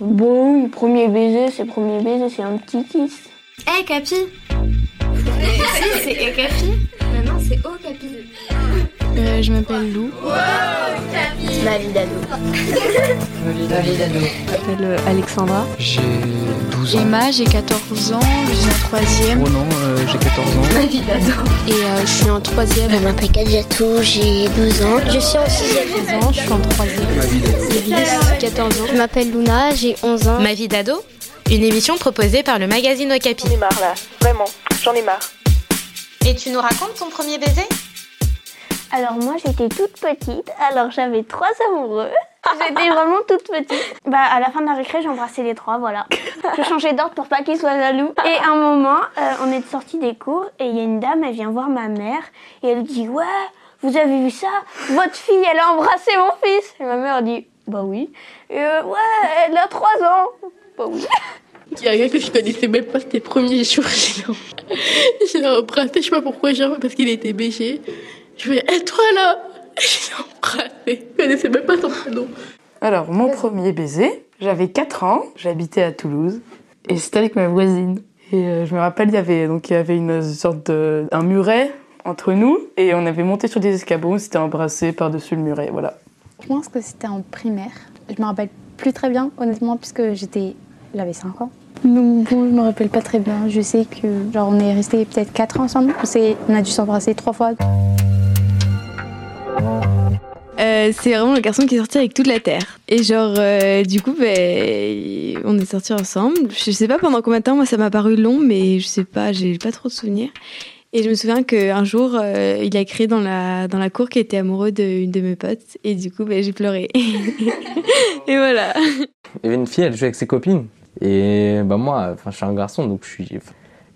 Bon, oui, premier baiser, c'est premier baiser, c'est un petit kiss. Hé, hey, Capi Si, c'est Hé, Capi. Maintenant, c'est Oh, Capi. Euh, je m'appelle Lou. Wow, Ma vie d'ado. Ma vie d'ado. Je m'appelle euh, Alexandra. J'ai 12 ans. Emma, j'ai 14 ans, je suis en troisième. Oh non, euh, j'ai 14 ans. Ma vie d'ado. Et euh, je suis en troisième. Je m'appelle Kadjatou, j'ai 12 ans. Je suis en sixième. ans, je suis en troisième. Ma vie d'ado. J'ai 14 ans. Je m'appelle Luna, j'ai 11 ans. Ma vie d'ado Une émission proposée par le magazine Okapi. J'en ai marre là, vraiment, j'en ai marre. Et tu nous racontes ton premier baiser? Alors moi j'étais toute petite, alors j'avais trois amoureux. J'étais vraiment toute petite. Bah à la fin de la récré j'embrassais les trois, voilà. Je changeais d'ordre pour pas qu'ils soient jaloux. Et un moment, euh, on est sorti des cours et il y a une dame, elle vient voir ma mère et elle dit ouais, vous avez vu ça? Votre fille elle a embrassé mon fils. Et ma mère dit bah oui. Et euh, ouais, elle a trois ans. Bah oui. Il y a quelqu'un que je connaissais même pas, c'était le premier jour. Je l'ai embrassé, je sais pas pourquoi, genre parce qu'il était bêché. Je fais, hé toi là Je l'ai embrassé, je connaissais même pas son prénom. Alors, mon premier baiser, j'avais 4 ans, j'habitais à Toulouse, et c'était avec ma voisine. Et euh, je me rappelle, il y avait, donc, il y avait une sorte de, un muret entre nous, et on avait monté sur des escabeaux, on s'était embrassé par-dessus le muret, voilà. Je pense que c'était en primaire. Je me rappelle plus très bien, honnêtement, puisque j'étais, j'avais 5 ans. Donc bon, je me rappelle pas très bien. Je sais que genre on est resté peut-être 4 ans ensemble. On a dû s'embrasser trois fois. Euh, c'est vraiment le garçon qui est sorti avec toute la terre. Et genre, euh, du coup, ben, on est sortis ensemble. Je sais pas pendant combien de temps, moi ça m'a paru long, mais je sais pas, j'ai pas trop de souvenirs. Et je me souviens qu'un jour, euh, il a crié dans la, dans la cour qu'il était amoureux d'une de, mes potes. Et du coup, ben, j'ai pleuré. et voilà. Il y avait une fille, elle jouait avec ses copines. Et bah moi, je suis un garçon, donc je suis.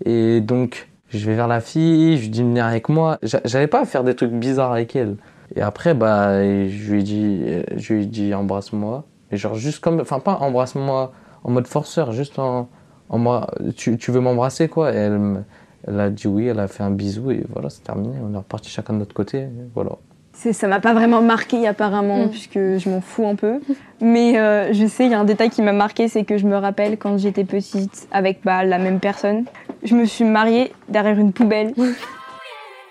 Et donc, je vais vers la fille, je lui dis de venir avec moi. J'allais pas faire des trucs bizarres avec elle. Et après, bah, je lui ai dit, je lui ai dit embrasse-moi. Mais genre, juste comme. Enfin, pas embrasse-moi en mode forceur, juste en. en moi, tu, tu veux m'embrasser, quoi. Et elle, elle a dit oui, elle a fait un bisou, et voilà, c'est terminé. On est reparti chacun de notre côté, voilà. Ça m'a pas vraiment marqué apparemment, Mm. puisque je m'en fous un peu. Mais euh, je sais, il y a un détail qui m'a marqué, c'est que je me rappelle quand j'étais petite avec bah, la même personne. Je me suis mariée derrière une poubelle.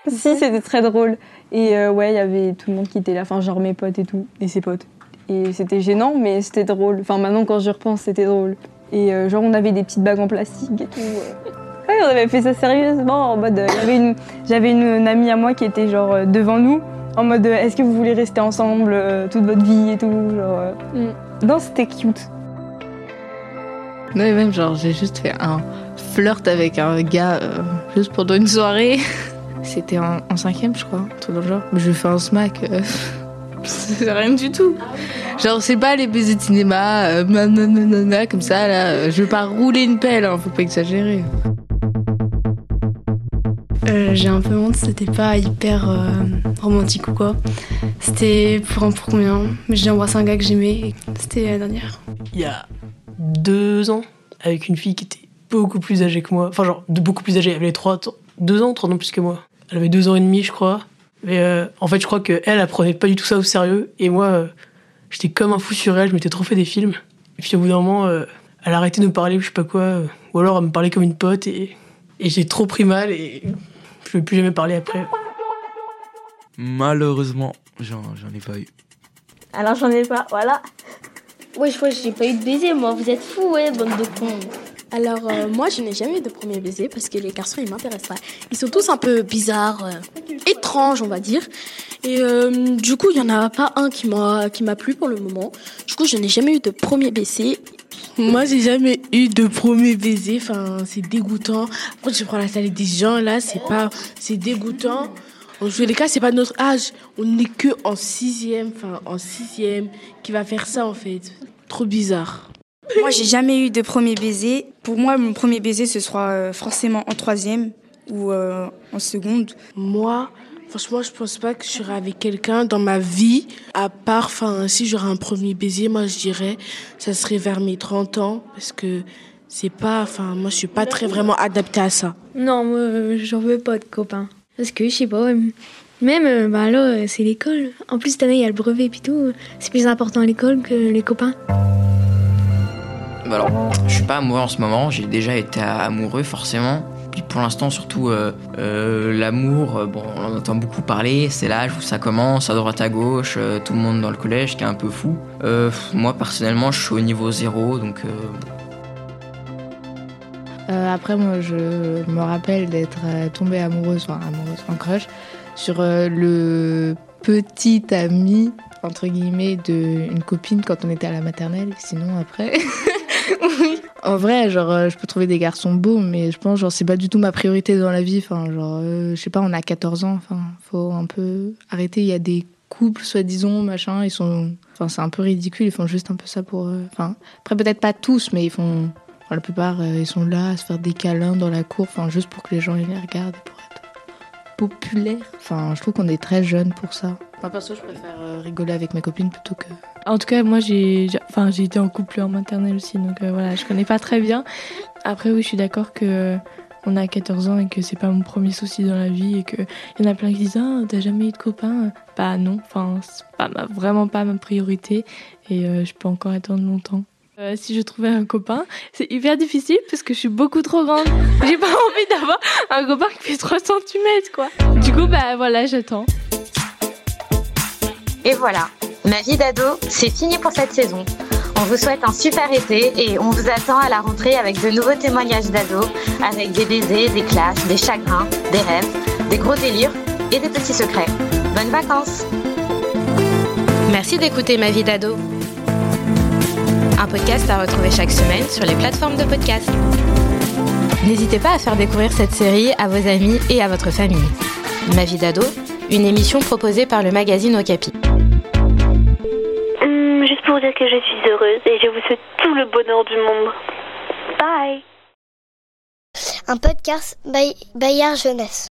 si, c'était très drôle. Et euh, ouais, il y avait tout le monde qui était là, enfin genre mes potes et tout, et ses potes. Et c'était gênant, mais c'était drôle. Enfin maintenant quand j'y repense, c'était drôle. Et euh, genre on avait des petites bagues en plastique et tout. euh. Ouais, on avait fait ça sérieusement, en mode... euh, J'avais une, une amie à moi qui était genre devant nous, en mode est-ce que vous voulez rester ensemble toute votre vie et tout genre, euh. Non, c'était cute. Non, mais même, genre, j'ai juste fait un flirt avec un gars euh, juste pendant une soirée. C'était en, en cinquième, je crois, un truc dans le genre. Mais je lui fais un smack. euh, c'est rien du tout. Genre, c'est pas les baisers de cinéma, euh, nanana, comme ça, là. euh, Je vais pas rouler une pelle, hein, faut pas exagérer. Euh, j'ai un peu honte, c'était pas hyper euh, romantique ou quoi. C'était pour un pour combien? Mais j'ai embrassé un gars que j'aimais et c'était la dernière. Il y a deux ans, avec une fille qui était beaucoup plus âgée que moi. Enfin, genre, de beaucoup plus âgée. Elle avait trois, deux ans, trois ans plus que moi. Elle avait deux ans et demi, je crois. Mais euh, en fait, je crois qu'elle, elle prenait pas du tout ça au sérieux. Et moi, euh, j'étais comme un fou sur elle, je m'étais trop fait des films. Et puis au bout d'un moment, euh, elle a arrêté de me parler, je sais pas quoi. ou alors elle me parlait comme une pote. Et, et j'ai trop pris mal et je ne vais plus jamais parler après. Malheureusement, j'en j'en ai pas eu. Alors j'en ai pas, voilà. Wesh, wesh, j'ai pas eu de baiser, moi. Vous êtes fous, ouais, bande de cons. Alors, euh, moi, je n'ai jamais eu de premier baiser parce que les garçons, ils m'intéressent pas. Ils sont tous un peu bizarres, euh, étranges, on va dire. Et euh, du coup, il y en a pas un qui m'a qui m'a plu pour le moment. Du coup, je n'ai jamais eu de premier baiser. Moi, j'ai jamais eu de premier baiser. Enfin, c'est dégoûtant. Quand tu prends la salle des gens, là, c'est pas, c'est dégoûtant. En tous les cas, c'est pas notre âge. On n'est que en sixième, enfin, en sixième, qui va faire ça, en fait. Trop bizarre. Moi, j'ai jamais eu de premier baiser. Pour moi, mon premier baiser, ce sera euh, forcément en troisième ou euh, en seconde. Moi, franchement, je pense pas que je serai avec quelqu'un dans ma vie, à part, enfin, si j'aurais un premier baiser, moi, je dirais, ça serait vers mes 30 ans, parce que c'est pas, enfin, moi, je suis pas très vraiment adaptée à ça. Non, moi, euh, j'en veux pas de copains. Parce que, je sais pas, même, bah là, c'est l'école. En plus, cette année, il y a le brevet et puis tout. C'est plus important l'école que les copains. Bah alors, je suis pas amoureux en ce moment, j'ai déjà été amoureux forcément. Puis pour l'instant, surtout, euh, euh, l'amour, euh, bon, on en entend beaucoup parler, c'est l'âge où ça commence, à droite à gauche, tout le monde dans le collège qui est un peu fou. Moi, personnellement, je suis au niveau zéro, donc après, moi, je me rappelle d'être tombée amoureuse, enfin amoureuse, en crush, sur le petit ami, entre guillemets, d'une copine quand on était à la maternelle. Sinon, après. oui. En vrai, genre, euh, je peux trouver des garçons beaux, mais je pense, genre, c'est pas du tout ma priorité dans la vie. Enfin, genre, euh, je sais pas, on a 14 ans, enfin, faut un peu arrêter. Il y a des couples, soi-disant, machin, ils sont. Enfin, c'est un peu ridicule, ils font juste un peu ça pour. euh, Enfin, après, peut-être pas tous, mais ils font. La plupart, ils sont là à se faire des câlins dans la cour, enfin, juste pour que les gens les regardent, populaire. Enfin, je trouve qu'on est très jeunes pour ça. Moi, perso, je préfère euh, rigoler avec mes copines plutôt que. En tout cas, moi, j'ai enfin, été en couple en maternelle aussi, donc euh, voilà, je connais pas très bien. Après, oui, je suis d'accord que euh, on a 14 ans et que c'est pas mon premier souci dans la vie et que y en a plein qui disent ah t'as jamais eu de copain Bah non, enfin c'est pas vraiment pas ma priorité et je peux encore attendre longtemps. Euh, si je trouvais un copain, c'est hyper difficile parce que je suis beaucoup trop grande. J'ai pas envie d'avoir un copain qui fait 3 cm quoi. Du coup, bah voilà, j'attends. Et voilà, ma vie d'ado, c'est fini pour cette saison. On vous souhaite un super été et on vous attend à la rentrée avec de nouveaux témoignages d'ados, avec des baisers, des classes, des chagrins, des rêves, des gros délires et des petits secrets. Bonnes vacances Merci d'écouter Ma vie d'ado. Un podcast à retrouver chaque semaine sur les plateformes de podcast. N'hésitez pas à faire découvrir cette série à vos amis et à votre famille. Ma vie d'ado, une émission proposée par le magazine Okapi. Hum, juste pour dire que je suis heureuse et je vous souhaite tout le bonheur du monde. Bye Un podcast Bay- Bayard Jeunesse.